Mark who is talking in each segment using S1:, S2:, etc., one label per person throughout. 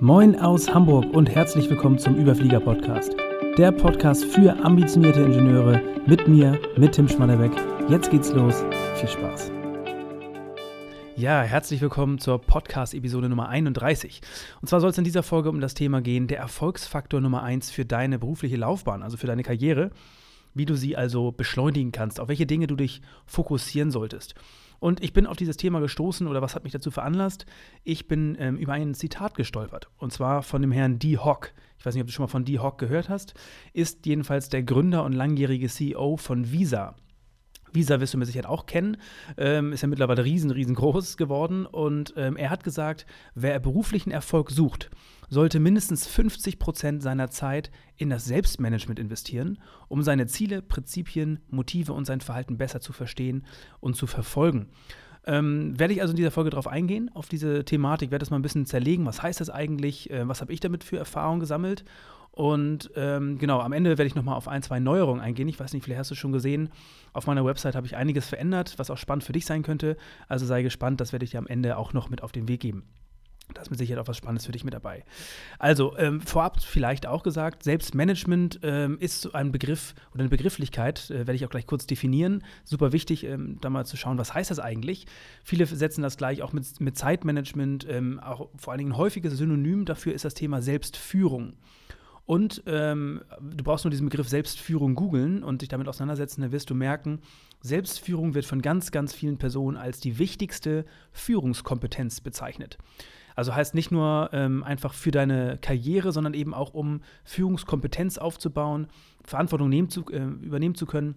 S1: Moin aus Hamburg und herzlich willkommen zum Überflieger Podcast. Der Podcast für ambitionierte Ingenieure mit mir, mit Tim Schmannebeck. Jetzt geht's los. Viel Spaß. Ja, herzlich willkommen zur Podcast-Episode Nummer 31. Und zwar soll es in dieser Folge um das Thema gehen, der Erfolgsfaktor Nummer 1 für deine berufliche Laufbahn, also für deine Karriere, wie du sie also beschleunigen kannst, auf welche Dinge du dich fokussieren solltest. Und ich bin auf dieses Thema gestoßen oder was hat mich dazu veranlasst? Ich bin ähm, über ein Zitat gestolpert und zwar von dem Herrn Dee Hock. Ich weiß nicht, ob du schon mal von Dee Hock gehört hast. Ist jedenfalls der Gründer und langjährige CEO von Visa. Visa wirst du mit Sicherheit auch kennen, ähm, ist ja mittlerweile riesen, riesengroß geworden und ähm, er hat gesagt, wer beruflichen Erfolg sucht, sollte mindestens 50 Prozent seiner Zeit in das Selbstmanagement investieren, um seine Ziele, Prinzipien, Motive und sein Verhalten besser zu verstehen und zu verfolgen. Ähm, werde ich also in dieser Folge darauf eingehen, auf diese Thematik, werde das mal ein bisschen zerlegen. Was heißt das eigentlich? Äh, was habe ich damit für Erfahrungen gesammelt? Und ähm, genau, am Ende werde ich nochmal auf ein, zwei Neuerungen eingehen. Ich weiß nicht, vielleicht hast du schon gesehen, auf meiner Website habe ich einiges verändert, was auch spannend für dich sein könnte. Also sei gespannt, das werde ich dir am Ende auch noch mit auf den Weg geben. Da ist mit Sicherheit auch was Spannendes für dich mit dabei. Also, ähm, vorab vielleicht auch gesagt, Selbstmanagement ähm, ist so ein Begriff oder eine Begrifflichkeit, äh, werde ich auch gleich kurz definieren. Super wichtig, ähm, da mal zu schauen, was heißt das eigentlich. Viele setzen das gleich auch mit, mit Zeitmanagement, ähm, auch vor allen Dingen ein häufiges Synonym dafür ist das Thema Selbstführung. Und ähm, du brauchst nur diesen Begriff Selbstführung googeln und dich damit auseinandersetzen, dann wirst du merken, Selbstführung wird von ganz, ganz vielen Personen als die wichtigste Führungskompetenz bezeichnet. Also heißt nicht nur ähm, einfach für deine Karriere, sondern eben auch um Führungskompetenz aufzubauen, Verantwortung zu, äh, übernehmen zu können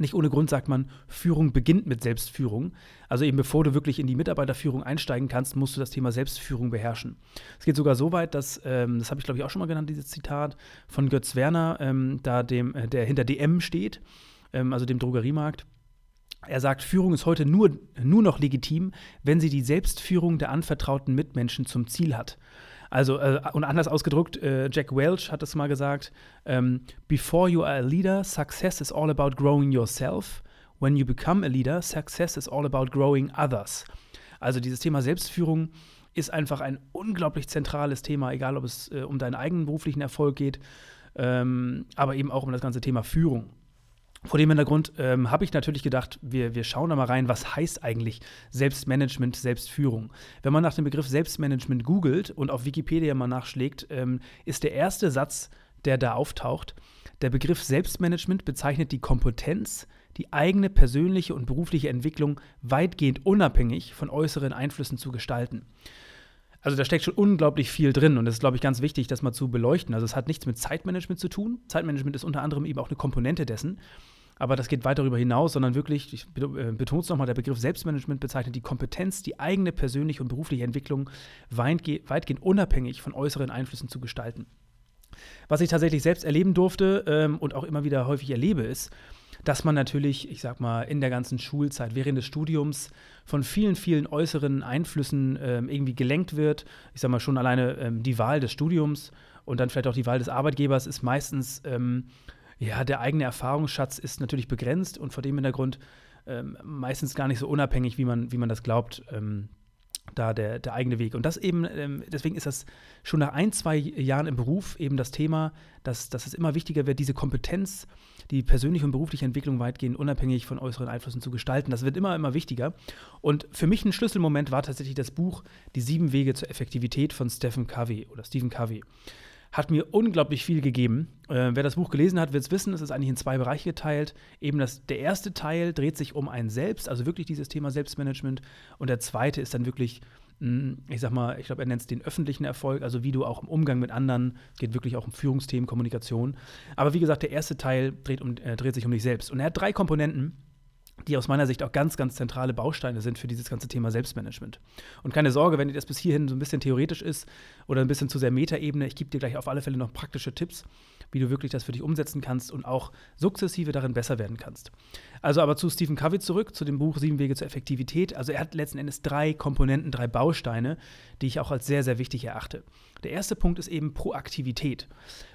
S1: nicht ohne Grund sagt man, Führung beginnt mit Selbstführung. Also eben bevor du wirklich in die Mitarbeiterführung einsteigen kannst, musst du das Thema Selbstführung beherrschen. Es geht sogar so weit, dass, ähm, das habe ich glaube ich auch schon mal genannt, dieses Zitat von Götz Werner, ähm, da dem, äh, der hinter DM steht, ähm, also dem Drogeriemarkt. Er sagt, Führung ist heute nur, nur noch legitim, wenn sie die Selbstführung der anvertrauten Mitmenschen zum Ziel hat. Also, äh, und anders ausgedrückt, äh, Jack Welch hat es mal gesagt: ähm, Before you are a leader, success is all about growing yourself. When you become a leader, success is all about growing others. Also, dieses Thema Selbstführung ist einfach ein unglaublich zentrales Thema, egal ob es äh, um deinen eigenen beruflichen Erfolg geht, ähm, aber eben auch um das ganze Thema Führung. Vor dem Hintergrund ähm, habe ich natürlich gedacht, wir, wir schauen da mal rein, was heißt eigentlich Selbstmanagement, Selbstführung. Wenn man nach dem Begriff Selbstmanagement googelt und auf Wikipedia mal nachschlägt, ähm, ist der erste Satz, der da auftaucht, der Begriff Selbstmanagement bezeichnet die Kompetenz, die eigene persönliche und berufliche Entwicklung weitgehend unabhängig von äußeren Einflüssen zu gestalten. Also da steckt schon unglaublich viel drin und das ist, glaube ich, ganz wichtig, das mal zu beleuchten. Also es hat nichts mit Zeitmanagement zu tun. Zeitmanagement ist unter anderem eben auch eine Komponente dessen. Aber das geht weit darüber hinaus, sondern wirklich, ich äh, betone es nochmal, der Begriff Selbstmanagement bezeichnet die Kompetenz, die eigene persönliche und berufliche Entwicklung weitgehend unabhängig von äußeren Einflüssen zu gestalten. Was ich tatsächlich selbst erleben durfte ähm, und auch immer wieder häufig erlebe, ist, dass man natürlich, ich sag mal, in der ganzen Schulzeit, während des Studiums von vielen, vielen äußeren Einflüssen ähm, irgendwie gelenkt wird. Ich sag mal, schon alleine ähm, die Wahl des Studiums und dann vielleicht auch die Wahl des Arbeitgebers ist meistens, ähm, ja, der eigene Erfahrungsschatz ist natürlich begrenzt und vor dem Hintergrund ähm, meistens gar nicht so unabhängig, wie man, wie man das glaubt, ähm, da der, der eigene Weg. Und das eben, ähm, deswegen ist das schon nach ein, zwei Jahren im Beruf eben das Thema, dass, dass es immer wichtiger wird, diese Kompetenz, die persönliche und berufliche Entwicklung weitgehend unabhängig von äußeren Einflüssen zu gestalten. Das wird immer, immer wichtiger. Und für mich ein Schlüsselmoment war tatsächlich das Buch Die sieben Wege zur Effektivität von Stephen Covey oder Stephen Covey hat mir unglaublich viel gegeben. Äh, wer das Buch gelesen hat, wird es wissen, es ist eigentlich in zwei Bereiche geteilt. Eben das, der erste Teil dreht sich um ein Selbst, also wirklich dieses Thema Selbstmanagement. Und der zweite ist dann wirklich, ich sag mal, ich glaube, er nennt es den öffentlichen Erfolg, also wie du auch im Umgang mit anderen, geht wirklich auch um Führungsthemen, Kommunikation. Aber wie gesagt, der erste Teil dreht, um, äh, dreht sich um dich selbst. Und er hat drei Komponenten die aus meiner Sicht auch ganz, ganz zentrale Bausteine sind für dieses ganze Thema Selbstmanagement. Und keine Sorge, wenn dir das bis hierhin so ein bisschen theoretisch ist oder ein bisschen zu sehr Metaebene, ich gebe dir gleich auf alle Fälle noch praktische Tipps, wie du wirklich das für dich umsetzen kannst und auch sukzessive darin besser werden kannst. Also aber zu Stephen Covey zurück, zu dem Buch Sieben Wege zur Effektivität. Also er hat letzten Endes drei Komponenten, drei Bausteine, die ich auch als sehr, sehr wichtig erachte. Der erste Punkt ist eben Proaktivität.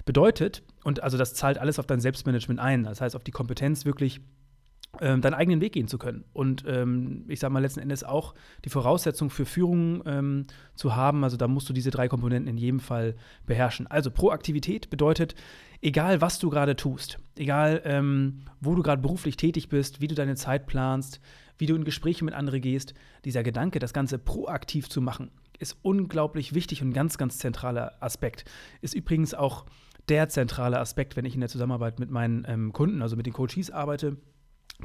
S1: Bedeutet, und also das zahlt alles auf dein Selbstmanagement ein, das heißt auf die Kompetenz wirklich ähm, deinen eigenen Weg gehen zu können. Und ähm, ich sage mal letzten Endes auch die Voraussetzung für Führung ähm, zu haben. Also da musst du diese drei Komponenten in jedem Fall beherrschen. Also Proaktivität bedeutet, egal was du gerade tust, egal ähm, wo du gerade beruflich tätig bist, wie du deine Zeit planst, wie du in Gespräche mit anderen gehst, dieser Gedanke, das Ganze proaktiv zu machen, ist unglaublich wichtig und ein ganz, ganz zentraler Aspekt. Ist übrigens auch der zentrale Aspekt, wenn ich in der Zusammenarbeit mit meinen ähm, Kunden, also mit den Coaches arbeite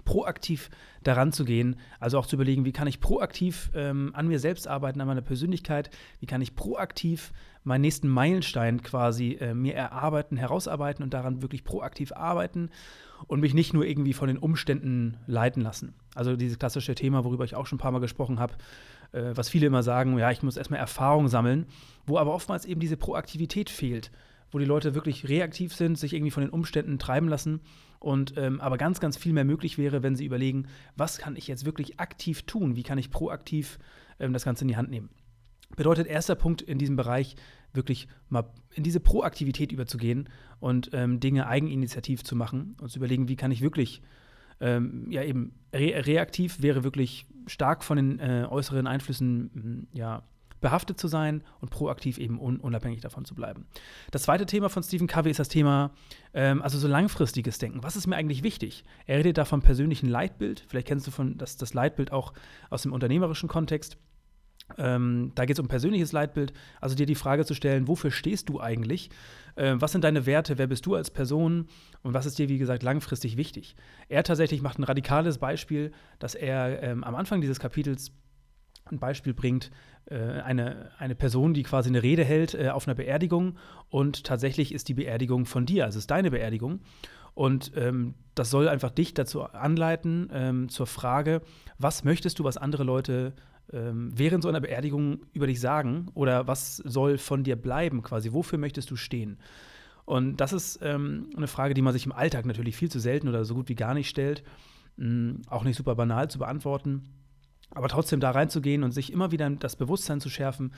S1: proaktiv daran zu gehen, also auch zu überlegen, wie kann ich proaktiv ähm, an mir selbst arbeiten, an meiner Persönlichkeit, wie kann ich proaktiv meinen nächsten Meilenstein quasi äh, mir erarbeiten, herausarbeiten und daran wirklich proaktiv arbeiten und mich nicht nur irgendwie von den Umständen leiten lassen. Also dieses klassische Thema, worüber ich auch schon ein paar Mal gesprochen habe, äh, was viele immer sagen, ja, ich muss erstmal Erfahrung sammeln, wo aber oftmals eben diese Proaktivität fehlt, wo die Leute wirklich reaktiv sind, sich irgendwie von den Umständen treiben lassen und ähm, aber ganz, ganz viel mehr möglich wäre, wenn sie überlegen, was kann ich jetzt wirklich aktiv tun? Wie kann ich proaktiv ähm, das Ganze in die Hand nehmen? Bedeutet erster Punkt in diesem Bereich, wirklich mal in diese Proaktivität überzugehen und ähm, Dinge eigeninitiativ zu machen und zu überlegen, wie kann ich wirklich, ähm, ja eben re reaktiv wäre wirklich stark von den äh, äußeren Einflüssen ja, behaftet zu sein und proaktiv eben un unabhängig davon zu bleiben. Das zweite Thema von Stephen Covey ist das Thema, ähm, also so langfristiges Denken. Was ist mir eigentlich wichtig? Er redet da vom persönlichen Leitbild. Vielleicht kennst du von das, das Leitbild auch aus dem unternehmerischen Kontext. Ähm, da geht es um persönliches Leitbild, also dir die Frage zu stellen, wofür stehst du eigentlich? Äh, was sind deine Werte? Wer bist du als Person? Und was ist dir, wie gesagt, langfristig wichtig? Er tatsächlich macht ein radikales Beispiel, dass er ähm, am Anfang dieses Kapitels ein Beispiel bringt, äh, eine, eine Person, die quasi eine Rede hält äh, auf einer Beerdigung und tatsächlich ist die Beerdigung von dir, also ist deine Beerdigung. Und ähm, das soll einfach dich dazu anleiten, ähm, zur Frage, was möchtest du, was andere Leute ähm, während so einer Beerdigung über dich sagen oder was soll von dir bleiben quasi, wofür möchtest du stehen? Und das ist ähm, eine Frage, die man sich im Alltag natürlich viel zu selten oder so gut wie gar nicht stellt, mh, auch nicht super banal zu beantworten. Aber trotzdem da reinzugehen und sich immer wieder das Bewusstsein zu schärfen,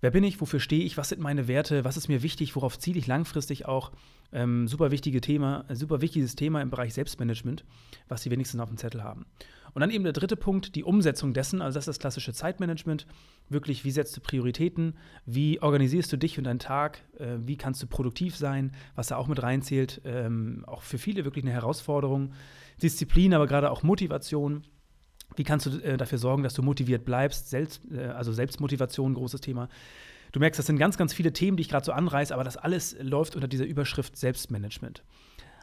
S1: wer bin ich, wofür stehe ich, was sind meine Werte, was ist mir wichtig, worauf ziele ich langfristig auch. Ähm, super wichtige Thema, super wichtiges Thema im Bereich Selbstmanagement, was die wenigsten auf dem Zettel haben. Und dann eben der dritte Punkt, die Umsetzung dessen, also das ist das klassische Zeitmanagement. Wirklich, wie setzt du Prioritäten, wie organisierst du dich und deinen Tag, äh, wie kannst du produktiv sein, was da auch mit reinzählt, ähm, auch für viele wirklich eine Herausforderung. Disziplin, aber gerade auch Motivation. Wie kannst du äh, dafür sorgen, dass du motiviert bleibst? Selbst, äh, also Selbstmotivation, großes Thema. Du merkst, das sind ganz, ganz viele Themen, die ich gerade so anreiße, aber das alles läuft unter dieser Überschrift Selbstmanagement.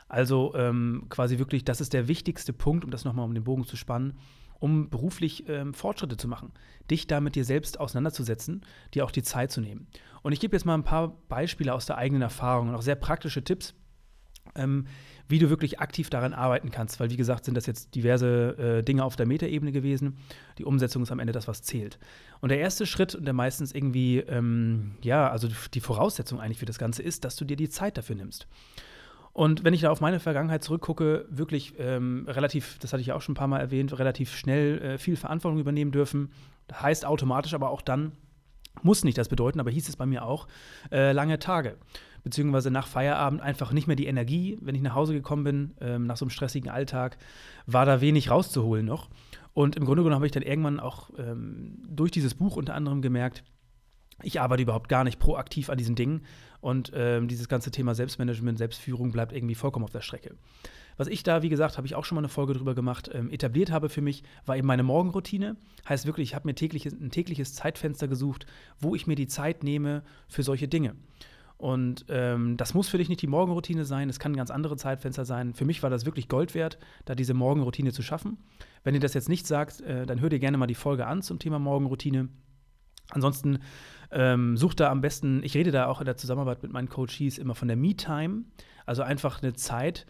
S1: Also ähm, quasi wirklich, das ist der wichtigste Punkt, um das nochmal um den Bogen zu spannen, um beruflich ähm, Fortschritte zu machen, dich da mit dir selbst auseinanderzusetzen, dir auch die Zeit zu nehmen. Und ich gebe jetzt mal ein paar Beispiele aus der eigenen Erfahrung und auch sehr praktische Tipps, ähm, wie du wirklich aktiv daran arbeiten kannst. Weil, wie gesagt, sind das jetzt diverse äh, Dinge auf der Metaebene gewesen. Die Umsetzung ist am Ende das, was zählt. Und der erste Schritt, und der meistens irgendwie, ähm, ja, also die Voraussetzung eigentlich für das Ganze ist, dass du dir die Zeit dafür nimmst. Und wenn ich da auf meine Vergangenheit zurückgucke, wirklich ähm, relativ, das hatte ich ja auch schon ein paar Mal erwähnt, relativ schnell äh, viel Verantwortung übernehmen dürfen. Heißt automatisch aber auch dann, muss nicht das bedeuten, aber hieß es bei mir auch, äh, lange Tage beziehungsweise nach Feierabend einfach nicht mehr die Energie. Wenn ich nach Hause gekommen bin, ähm, nach so einem stressigen Alltag, war da wenig rauszuholen noch. Und im Grunde genommen habe ich dann irgendwann auch ähm, durch dieses Buch unter anderem gemerkt, ich arbeite überhaupt gar nicht proaktiv an diesen Dingen und ähm, dieses ganze Thema Selbstmanagement, Selbstführung bleibt irgendwie vollkommen auf der Strecke. Was ich da, wie gesagt, habe ich auch schon mal eine Folge drüber gemacht, ähm, etabliert habe für mich, war eben meine Morgenroutine. Heißt wirklich, ich habe mir tägliches, ein tägliches Zeitfenster gesucht, wo ich mir die Zeit nehme für solche Dinge. Und ähm, das muss für dich nicht die Morgenroutine sein, es kann ein ganz andere Zeitfenster sein. Für mich war das wirklich Gold wert, da diese Morgenroutine zu schaffen. Wenn ihr das jetzt nicht sagt, äh, dann hör dir gerne mal die Folge an zum Thema Morgenroutine. Ansonsten ähm, such da am besten, ich rede da auch in der Zusammenarbeit mit meinen Coaches immer von der Me-Time, also einfach eine Zeit,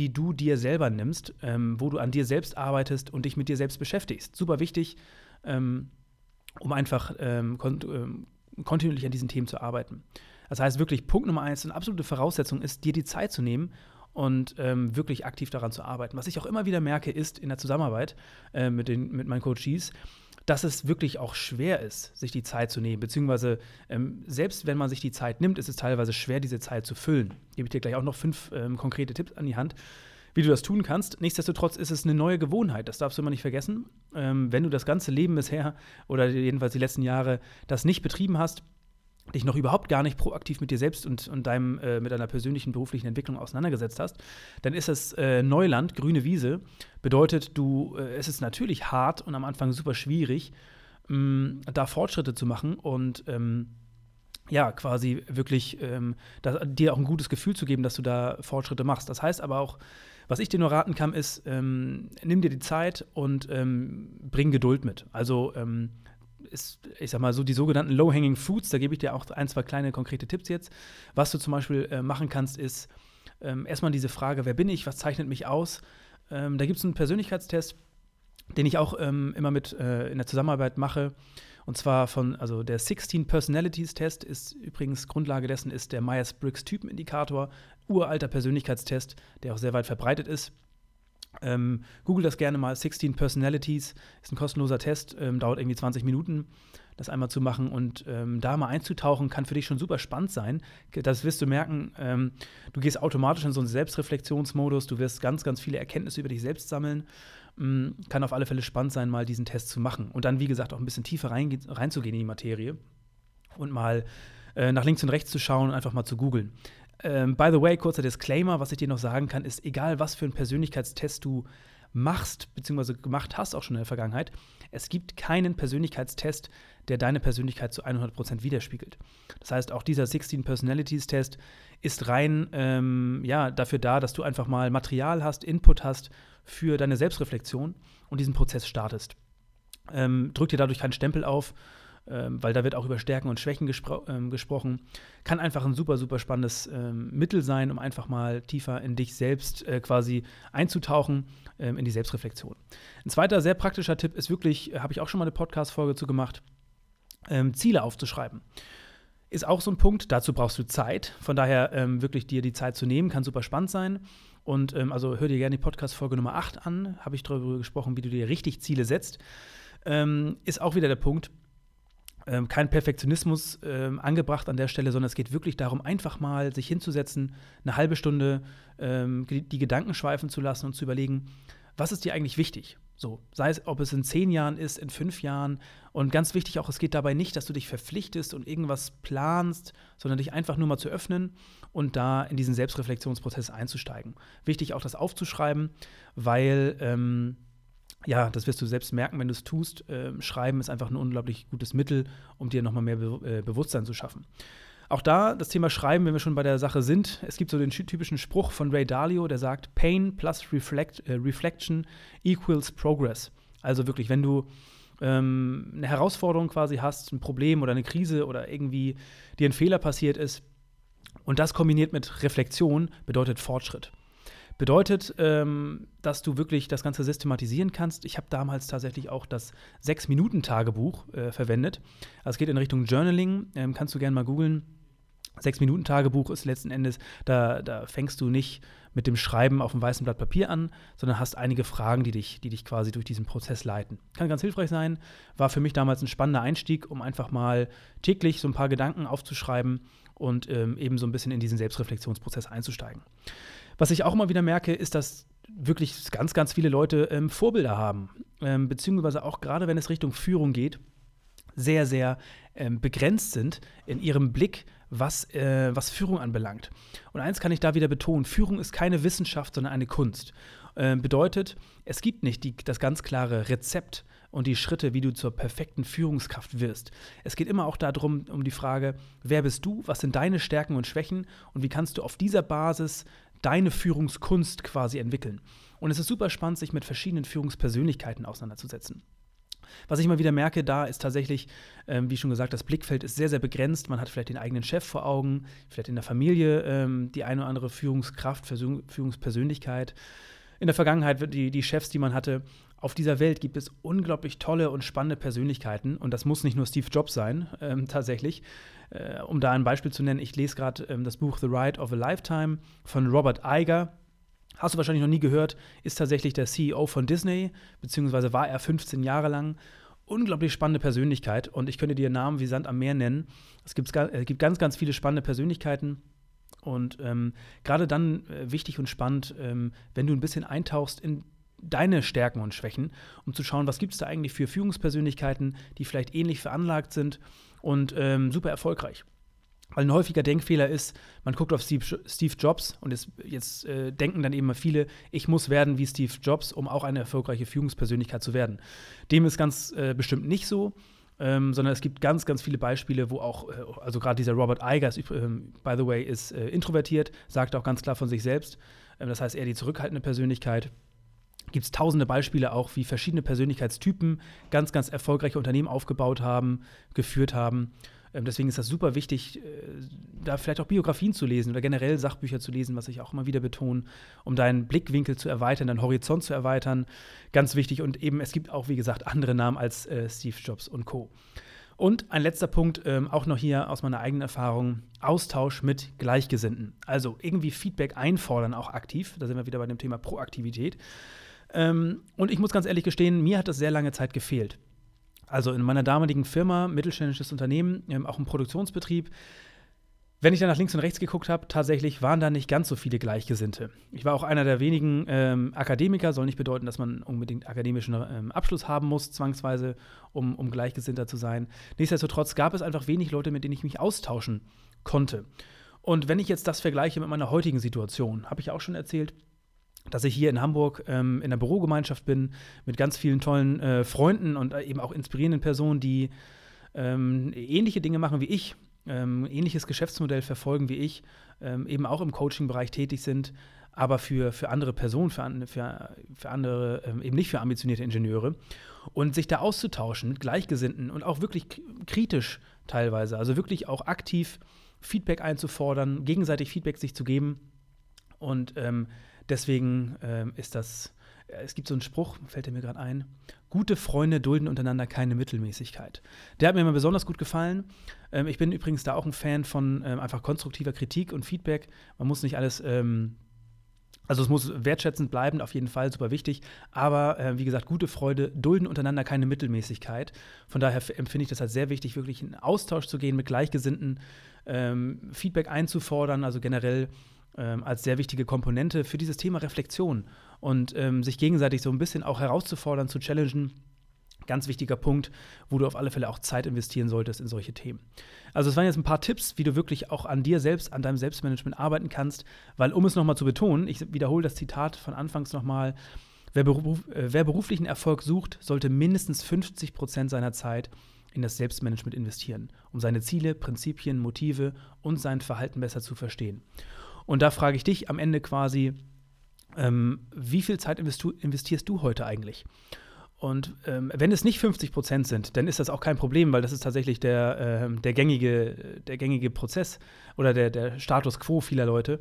S1: die du dir selber nimmst, ähm, wo du an dir selbst arbeitest und dich mit dir selbst beschäftigst. Super wichtig, ähm, um einfach ähm, kont ähm, kontinuierlich an diesen Themen zu arbeiten. Das heißt wirklich, Punkt Nummer eins, eine absolute Voraussetzung ist, dir die Zeit zu nehmen und ähm, wirklich aktiv daran zu arbeiten. Was ich auch immer wieder merke, ist in der Zusammenarbeit äh, mit, den, mit meinen Coaches, dass es wirklich auch schwer ist, sich die Zeit zu nehmen. Beziehungsweise, ähm, selbst wenn man sich die Zeit nimmt, ist es teilweise schwer, diese Zeit zu füllen. Gebe ich dir gleich auch noch fünf ähm, konkrete Tipps an die Hand, wie du das tun kannst. Nichtsdestotrotz ist es eine neue Gewohnheit, das darfst du immer nicht vergessen. Ähm, wenn du das ganze Leben bisher oder jedenfalls die letzten Jahre das nicht betrieben hast, dich noch überhaupt gar nicht proaktiv mit dir selbst und, und deinem, äh, mit deiner persönlichen beruflichen Entwicklung auseinandergesetzt hast, dann ist es äh, Neuland, grüne Wiese. Bedeutet, du, äh, es ist natürlich hart und am Anfang super schwierig, mh, mm, da Fortschritte zu machen und ähm, ja, quasi wirklich ähm, da, dir auch ein gutes Gefühl zu geben, dass du da Fortschritte machst. Das heißt aber auch, was ich dir nur raten kann, ist, ähm, nimm dir die Zeit und ähm, bring Geduld mit. Also ähm, ist, ich sag mal, so die sogenannten Low-Hanging Foods, da gebe ich dir auch ein, zwei kleine konkrete Tipps jetzt. Was du zum Beispiel äh, machen kannst, ist ähm, erstmal diese Frage, wer bin ich, was zeichnet mich aus? Ähm, da gibt es einen Persönlichkeitstest, den ich auch ähm, immer mit äh, in der Zusammenarbeit mache. Und zwar von, also der 16 Personalities Test ist übrigens Grundlage dessen ist der Myers-Briggs Typenindikator, uralter Persönlichkeitstest, der auch sehr weit verbreitet ist. Ähm, Google das gerne mal. 16 Personalities ist ein kostenloser Test, ähm, dauert irgendwie 20 Minuten, das einmal zu machen und ähm, da mal einzutauchen, kann für dich schon super spannend sein. Das wirst du merken. Ähm, du gehst automatisch in so einen Selbstreflexionsmodus, du wirst ganz, ganz viele Erkenntnisse über dich selbst sammeln. Ähm, kann auf alle Fälle spannend sein, mal diesen Test zu machen und dann, wie gesagt, auch ein bisschen tiefer rein, reinzugehen in die Materie und mal äh, nach links und rechts zu schauen und einfach mal zu googeln. Ähm, by the way, kurzer Disclaimer, was ich dir noch sagen kann, ist, egal was für einen Persönlichkeitstest du machst, beziehungsweise gemacht hast, auch schon in der Vergangenheit, es gibt keinen Persönlichkeitstest, der deine Persönlichkeit zu 100% widerspiegelt. Das heißt, auch dieser 16 Personalities Test ist rein ähm, ja, dafür da, dass du einfach mal Material hast, Input hast für deine Selbstreflexion und diesen Prozess startest. Ähm, drück dir dadurch keinen Stempel auf, ähm, weil da wird auch über Stärken und Schwächen gespro ähm, gesprochen. Kann einfach ein super, super spannendes ähm, Mittel sein, um einfach mal tiefer in dich selbst äh, quasi einzutauchen, ähm, in die Selbstreflexion. Ein zweiter sehr praktischer Tipp ist wirklich, äh, habe ich auch schon mal eine Podcast-Folge zu gemacht, ähm, Ziele aufzuschreiben. Ist auch so ein Punkt, dazu brauchst du Zeit. Von daher ähm, wirklich dir die Zeit zu nehmen, kann super spannend sein. Und also hör dir gerne die Podcast-Folge Nummer 8 an. Habe ich darüber gesprochen, wie du dir richtig Ziele setzt. ist auch wieder der Punkt, ähm, kein Perfektionismus ähm, angebracht an der Stelle, sondern es geht wirklich darum, einfach mal sich hinzusetzen, eine halbe Stunde ähm, die Gedanken schweifen zu lassen und zu überlegen, was ist dir eigentlich wichtig? So, sei es, ob es in zehn Jahren ist, in fünf Jahren. Und ganz wichtig auch, es geht dabei nicht, dass du dich verpflichtest und irgendwas planst, sondern dich einfach nur mal zu öffnen und da in diesen Selbstreflexionsprozess einzusteigen. Wichtig auch, das aufzuschreiben, weil ähm, ja, das wirst du selbst merken, wenn du es tust. Äh, Schreiben ist einfach ein unglaublich gutes Mittel, um dir nochmal mehr Be äh, Bewusstsein zu schaffen. Auch da das Thema Schreiben, wenn wir schon bei der Sache sind. Es gibt so den typischen Spruch von Ray Dalio, der sagt: Pain plus reflect, äh, Reflection equals Progress. Also wirklich, wenn du ähm, eine Herausforderung quasi hast, ein Problem oder eine Krise oder irgendwie dir ein Fehler passiert ist und das kombiniert mit Reflexion, bedeutet Fortschritt. Bedeutet, ähm, dass du wirklich das Ganze systematisieren kannst. Ich habe damals tatsächlich auch das Sechs-Minuten-Tagebuch äh, verwendet. Also es geht in Richtung Journaling. Ähm, kannst du gerne mal googeln. Sechs-Minuten-Tagebuch ist letzten Endes, da, da fängst du nicht mit dem Schreiben auf einem weißen Blatt Papier an, sondern hast einige Fragen, die dich, die dich quasi durch diesen Prozess leiten. Kann ganz hilfreich sein. War für mich damals ein spannender Einstieg, um einfach mal täglich so ein paar Gedanken aufzuschreiben und ähm, eben so ein bisschen in diesen Selbstreflexionsprozess einzusteigen. Was ich auch immer wieder merke, ist, dass wirklich ganz, ganz viele Leute ähm, Vorbilder haben, ähm, beziehungsweise auch gerade wenn es Richtung Führung geht, sehr, sehr ähm, begrenzt sind in ihrem Blick, was, äh, was Führung anbelangt. Und eins kann ich da wieder betonen, Führung ist keine Wissenschaft, sondern eine Kunst. Äh, bedeutet, es gibt nicht die, das ganz klare Rezept und die Schritte, wie du zur perfekten Führungskraft wirst. Es geht immer auch darum, um die Frage, wer bist du, was sind deine Stärken und Schwächen und wie kannst du auf dieser Basis deine Führungskunst quasi entwickeln. Und es ist super spannend, sich mit verschiedenen Führungspersönlichkeiten auseinanderzusetzen. Was ich mal wieder merke, da ist tatsächlich, ähm, wie schon gesagt, das Blickfeld ist sehr, sehr begrenzt. Man hat vielleicht den eigenen Chef vor Augen, vielleicht in der Familie ähm, die eine oder andere Führungskraft, Führungspersönlichkeit. In der Vergangenheit die, die Chefs, die man hatte. Auf dieser Welt gibt es unglaublich tolle und spannende Persönlichkeiten. Und das muss nicht nur Steve Jobs sein, ähm, tatsächlich. Äh, um da ein Beispiel zu nennen, ich lese gerade ähm, das Buch The Ride of a Lifetime von Robert Iger. Hast du wahrscheinlich noch nie gehört, ist tatsächlich der CEO von Disney, beziehungsweise war er 15 Jahre lang. Unglaublich spannende Persönlichkeit und ich könnte dir Namen wie Sand am Meer nennen. Es gibt, es gibt ganz, ganz viele spannende Persönlichkeiten Und ähm, gerade dann äh, wichtig und spannend, ähm, wenn du ein bisschen eintauchst in deine Stärken und Schwächen, um zu schauen, was gibt es da eigentlich für Führungspersönlichkeiten, die vielleicht ähnlich veranlagt sind und ähm, super erfolgreich. Weil ein häufiger Denkfehler ist, man guckt auf Steve, Jobs und jetzt, jetzt äh, denken dann eben viele, ich muss werden wie Steve Jobs, um auch eine erfolgreiche Führungspersönlichkeit zu werden. Dem ist ganz äh, bestimmt nicht so. Ähm, sondern es gibt ganz, ganz viele Beispiele, wo auch, äh, also gerade dieser Robert Iger, ist, äh, by the way, ist äh, introvertiert, sagt auch ganz klar von sich selbst. Ähm, das heißt, eher die zurückhaltende Persönlichkeit. Gibt es tausende Beispiele auch, wie verschiedene Persönlichkeitstypen ganz, ganz erfolgreiche Unternehmen aufgebaut haben, geführt haben. Ähm, deswegen ist das super wichtig, äh, da vielleicht auch Biografien zu lesen oder generell Sachbücher zu lesen, was ich auch immer wieder betone, um deinen Blickwinkel zu erweitern, deinen Horizont zu erweitern. Ganz wichtig. Und eben, es gibt auch, wie gesagt, andere Namen als äh, Steve Jobs und Co. Und ein letzter Punkt, ähm, auch noch hier aus meiner eigenen Erfahrung, Austausch mit Gleichgesinnten. Also irgendwie Feedback einfordern, auch aktiv. Da sind wir wieder bei dem Thema Proaktivität. Ähm, und ich muss ganz ehrlich gestehen, mir hat das sehr lange Zeit gefehlt. Also in meiner damaligen Firma, mittelständisches Unternehmen, ähm, auch ein Produktionsbetrieb, wenn ich dann nach links und rechts geguckt habe, tatsächlich waren da nicht ganz so viele Gleichgesinnte. Ich war auch einer der wenigen ähm, Akademiker, soll nicht bedeuten, dass man unbedingt akademischen ähm, Abschluss haben muss, zwangsweise, um, um Gleichgesinnter zu sein. Nichtsdestotrotz gab es einfach wenig Leute, mit denen ich mich austauschen konnte. Und wenn ich jetzt das vergleiche mit meiner heutigen Situation, habe ich auch schon erzählt, dass ich hier in Hamburg ähm, in einer Bürogemeinschaft bin mit ganz vielen tollen äh, Freunden und äh, eben auch inspirierenden Personen, die ähm, ähnliche Dinge machen wie ich, ähm, ähnliches Geschäftsmodell verfolgen wie ich, ähm, eben auch im Coaching-Bereich tätig sind, aber für, für andere Personen, für, für, für andere, ähm, eben nicht für ambitionierte Ingenieure. Und sich da auszutauschen mit Gleichgesinnten und auch wirklich kritisch teilweise, also wirklich auch aktiv Feedback einzufordern, gegenseitig Feedback sich zu geben und ähm, Deswegen ähm, ist das, äh, es gibt so einen Spruch, fällt mir gerade ein, gute Freunde dulden untereinander keine Mittelmäßigkeit. Der hat mir immer besonders gut gefallen. Ähm, ich bin übrigens da auch ein Fan von ähm, einfach konstruktiver Kritik und Feedback. Man muss nicht alles ähm, also es muss wertschätzend bleiben, auf jeden Fall, super wichtig. Aber äh, wie gesagt, gute Freude dulden untereinander keine Mittelmäßigkeit. Von daher empfinde ich das als sehr wichtig, wirklich in Austausch zu gehen mit Gleichgesinnten, ähm, Feedback einzufordern, also generell ähm, als sehr wichtige Komponente für dieses Thema Reflexion und ähm, sich gegenseitig so ein bisschen auch herauszufordern, zu challengen. Ganz wichtiger Punkt, wo du auf alle Fälle auch Zeit investieren solltest in solche Themen. Also, es waren jetzt ein paar Tipps, wie du wirklich auch an dir selbst, an deinem Selbstmanagement arbeiten kannst, weil, um es nochmal zu betonen, ich wiederhole das Zitat von Anfangs nochmal, wer, beruf, äh, wer beruflichen Erfolg sucht, sollte mindestens 50 Prozent seiner Zeit in das Selbstmanagement investieren, um seine Ziele, Prinzipien, Motive und sein Verhalten besser zu verstehen. Und da frage ich dich am Ende quasi, ähm, wie viel Zeit investierst du heute eigentlich? Und ähm, wenn es nicht 50 Prozent sind, dann ist das auch kein Problem, weil das ist tatsächlich der, äh, der, gängige, der gängige Prozess oder der, der Status quo vieler Leute.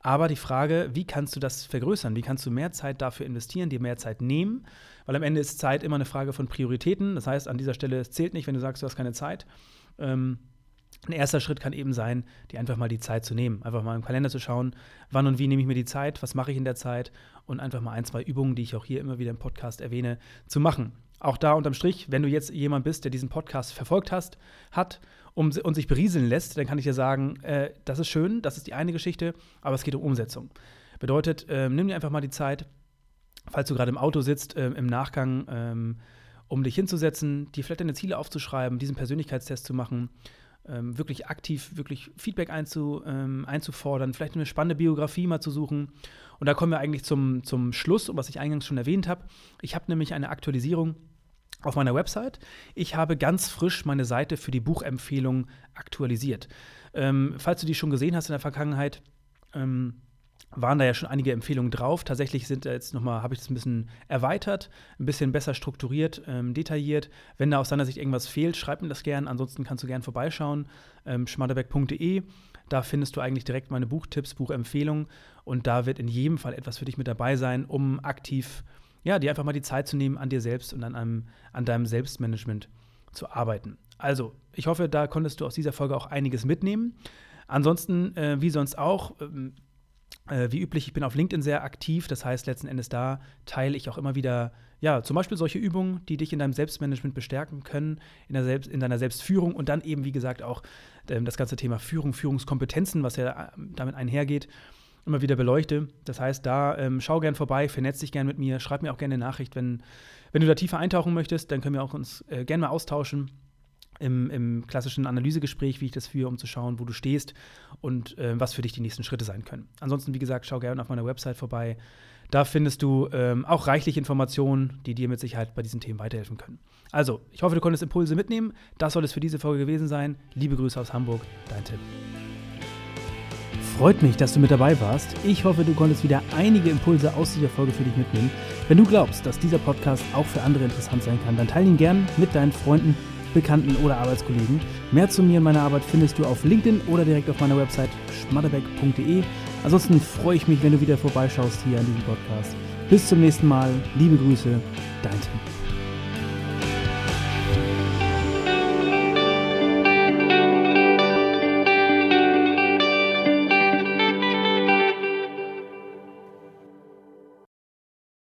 S1: Aber die Frage, wie kannst du das vergrößern? Wie kannst du mehr Zeit dafür investieren, dir mehr Zeit nehmen? Weil am Ende ist Zeit immer eine Frage von Prioritäten. Das heißt, an dieser Stelle, es zählt nicht, wenn du sagst, du hast keine Zeit. Ähm, ein erster Schritt kann eben sein, dir einfach mal die Zeit zu nehmen. Einfach mal im Kalender zu schauen, wann und wie nehme ich mir die Zeit, was mache ich in der Zeit und einfach mal ein, zwei Übungen, die ich auch hier immer wieder im Podcast erwähne, zu machen. Auch da unterm Strich, wenn du jetzt jemand bist, der diesen Podcast verfolgt hast, hat um, und sich berieseln lässt, dann kann ich dir sagen, äh, das ist schön, das ist die eine Geschichte, aber es geht um Umsetzung. Bedeutet, äh, nimm dir einfach mal die Zeit, falls du gerade im Auto sitzt, äh, im Nachgang, ähm, um dich hinzusetzen, dir vielleicht deine Ziele aufzuschreiben, diesen Persönlichkeitstest zu machen ähm, wirklich aktiv, wirklich Feedback einzu, ähm, einzufordern, vielleicht eine spannende Biografie mal zu suchen. Und da kommen wir eigentlich zum, zum Schluss, was ich eingangs schon erwähnt habe. Ich habe nämlich eine Aktualisierung auf meiner Website. Ich habe ganz frisch meine Seite für die Buchempfehlung aktualisiert. Ähm, falls du die schon gesehen hast in der Vergangenheit, ähm, waren da ja schon einige Empfehlungen drauf. Tatsächlich sind da jetzt nochmal, habe ich das ein bisschen erweitert, ein bisschen besser strukturiert, ähm, detailliert. Wenn da aus deiner Sicht irgendwas fehlt, schreib mir das gern. Ansonsten kannst du gern vorbeischauen. Ähm, schmaderbeck.de. Da findest du eigentlich direkt meine Buchtipps, Buchempfehlungen. Und da wird in jedem Fall etwas für dich mit dabei sein, um aktiv, ja, dir einfach mal die Zeit zu nehmen, an dir selbst und an, einem, an deinem Selbstmanagement zu arbeiten. Also, ich hoffe, da konntest du aus dieser Folge auch einiges mitnehmen. Ansonsten, äh, wie sonst auch, ähm, Äh, wie üblich, ich bin auf LinkedIn sehr aktiv. Das heißt, letzten Endes da teile ich auch immer wieder, ja, zum Beispiel solche Übungen, die dich in deinem Selbstmanagement bestärken können, in, der Selbst, in deiner Selbstführung und dann eben, wie gesagt, auch ähm, das ganze Thema Führung, Führungskompetenzen, was ja äh, damit einhergeht immer wieder beleuchte. Das heißt, da ähm, schau gern vorbei, vernetz dich gern mit mir, schreib mir auch gerne eine Nachricht, wenn, wenn du da tiefer eintauchen möchtest, dann können wir auch uns äh, gerne mal austauschen im, im, klassischen Analysegespräch, wie ich das führe, um zu schauen, wo du stehst und äh, was für dich die nächsten Schritte sein können. Ansonsten, wie gesagt, schau gerne auf meiner Website vorbei. Da findest du ähm, auch reichlich Informationen, die dir mit Sicherheit bei diesen Themen weiterhelfen können. Also, ich hoffe, du konntest Impulse mitnehmen. Das soll es für diese Folge gewesen sein. Liebe Grüße aus Hamburg, dein Tim. Freut mich, dass du mit dabei warst. Ich hoffe, du konntest wieder einige Impulse aus dieser Folge für dich mitnehmen. Wenn du glaubst, dass dieser Podcast auch für andere interessant sein kann, dann teile ihn gern mit deinen Freunden, Bekannten oder Arbeitskollegen. Mehr zu mir und meiner Arbeit findest du auf LinkedIn oder direkt auf meiner Website schmatterbeck.de. Ansonsten freue ich mich, wenn du wieder vorbeischaust hier an diesem Podcast. Bis zum nächsten Mal. Liebe Grüße, dein Tim.